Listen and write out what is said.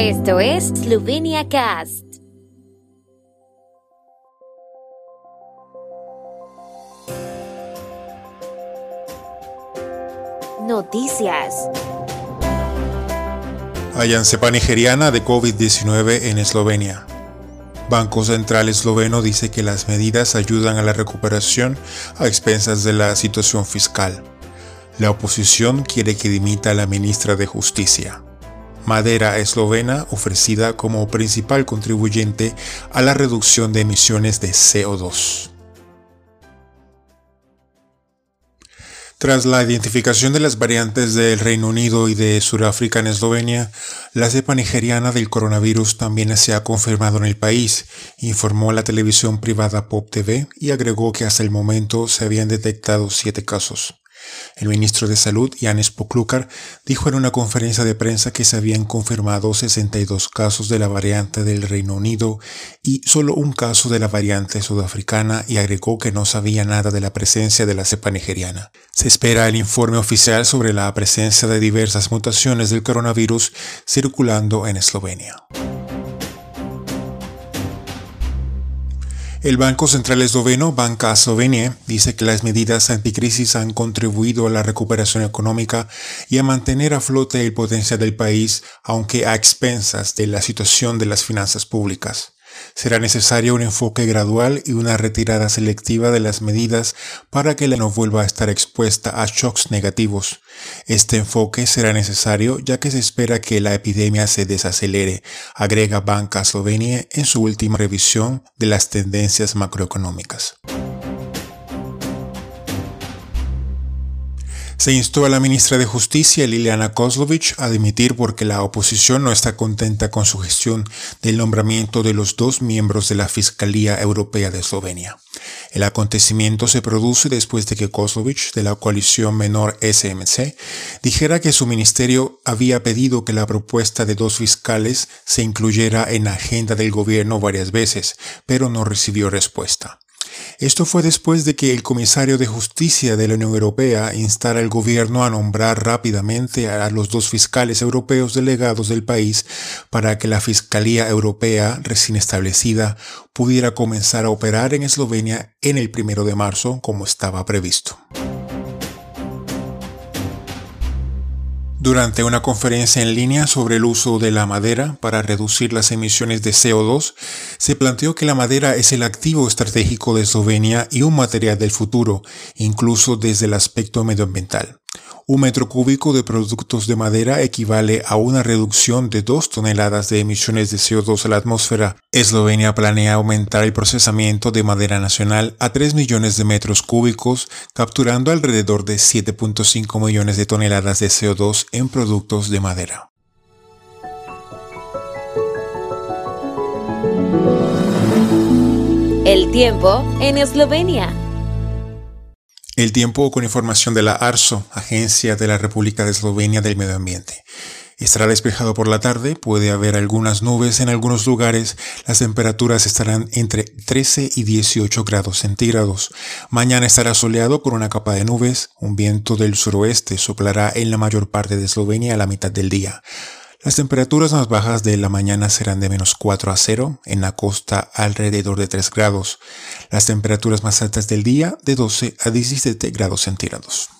Esto es Slovenia Cast. Noticias. Hayan cepa nigeriana de COVID-19 en Eslovenia. Banco Central Esloveno dice que las medidas ayudan a la recuperación a expensas de la situación fiscal. La oposición quiere que dimita a la ministra de Justicia. Madera eslovena ofrecida como principal contribuyente a la reducción de emisiones de CO2. Tras la identificación de las variantes del Reino Unido y de Sudáfrica en Eslovenia, la cepa nigeriana del coronavirus también se ha confirmado en el país, informó la televisión privada Pop TV y agregó que hasta el momento se habían detectado siete casos. El ministro de Salud, Janis Poklukar, dijo en una conferencia de prensa que se habían confirmado 62 casos de la variante del Reino Unido y solo un caso de la variante sudafricana y agregó que no sabía nada de la presencia de la cepa nigeriana. Se espera el informe oficial sobre la presencia de diversas mutaciones del coronavirus circulando en Eslovenia. El Banco Central Esloveno, Banca Eslovenia, dice que las medidas anticrisis han contribuido a la recuperación económica y a mantener a flote el potencial del país, aunque a expensas de la situación de las finanzas públicas. Será necesario un enfoque gradual y una retirada selectiva de las medidas para que la no vuelva a estar expuesta a shocks negativos. Este enfoque será necesario ya que se espera que la epidemia se desacelere, agrega Banca Eslovenia en su última revisión de las tendencias macroeconómicas. Se instó a la ministra de Justicia, Liliana Kozlovich, a dimitir porque la oposición no está contenta con su gestión del nombramiento de los dos miembros de la Fiscalía Europea de Eslovenia. El acontecimiento se produce después de que Kozlovich, de la coalición menor SMC, dijera que su ministerio había pedido que la propuesta de dos fiscales se incluyera en la agenda del gobierno varias veces, pero no recibió respuesta. Esto fue después de que el comisario de justicia de la Unión Europea instara al gobierno a nombrar rápidamente a los dos fiscales europeos delegados del país para que la Fiscalía Europea recién establecida pudiera comenzar a operar en Eslovenia en el primero de marzo como estaba previsto. Durante una conferencia en línea sobre el uso de la madera para reducir las emisiones de CO2, se planteó que la madera es el activo estratégico de Eslovenia y un material del futuro, incluso desde el aspecto medioambiental. Un metro cúbico de productos de madera equivale a una reducción de 2 toneladas de emisiones de CO2 a la atmósfera. Eslovenia planea aumentar el procesamiento de madera nacional a 3 millones de metros cúbicos, capturando alrededor de 7.5 millones de toneladas de CO2 en productos de madera. El tiempo en Eslovenia. El tiempo con información de la ARSO, Agencia de la República de Eslovenia del Medio Ambiente. Estará despejado por la tarde, puede haber algunas nubes en algunos lugares, las temperaturas estarán entre 13 y 18 grados centígrados. Mañana estará soleado con una capa de nubes, un viento del suroeste soplará en la mayor parte de Eslovenia a la mitad del día. Las temperaturas más bajas de la mañana serán de menos 4 a 0, en la costa alrededor de 3 grados. Las temperaturas más altas del día de 12 a 17 grados centígrados.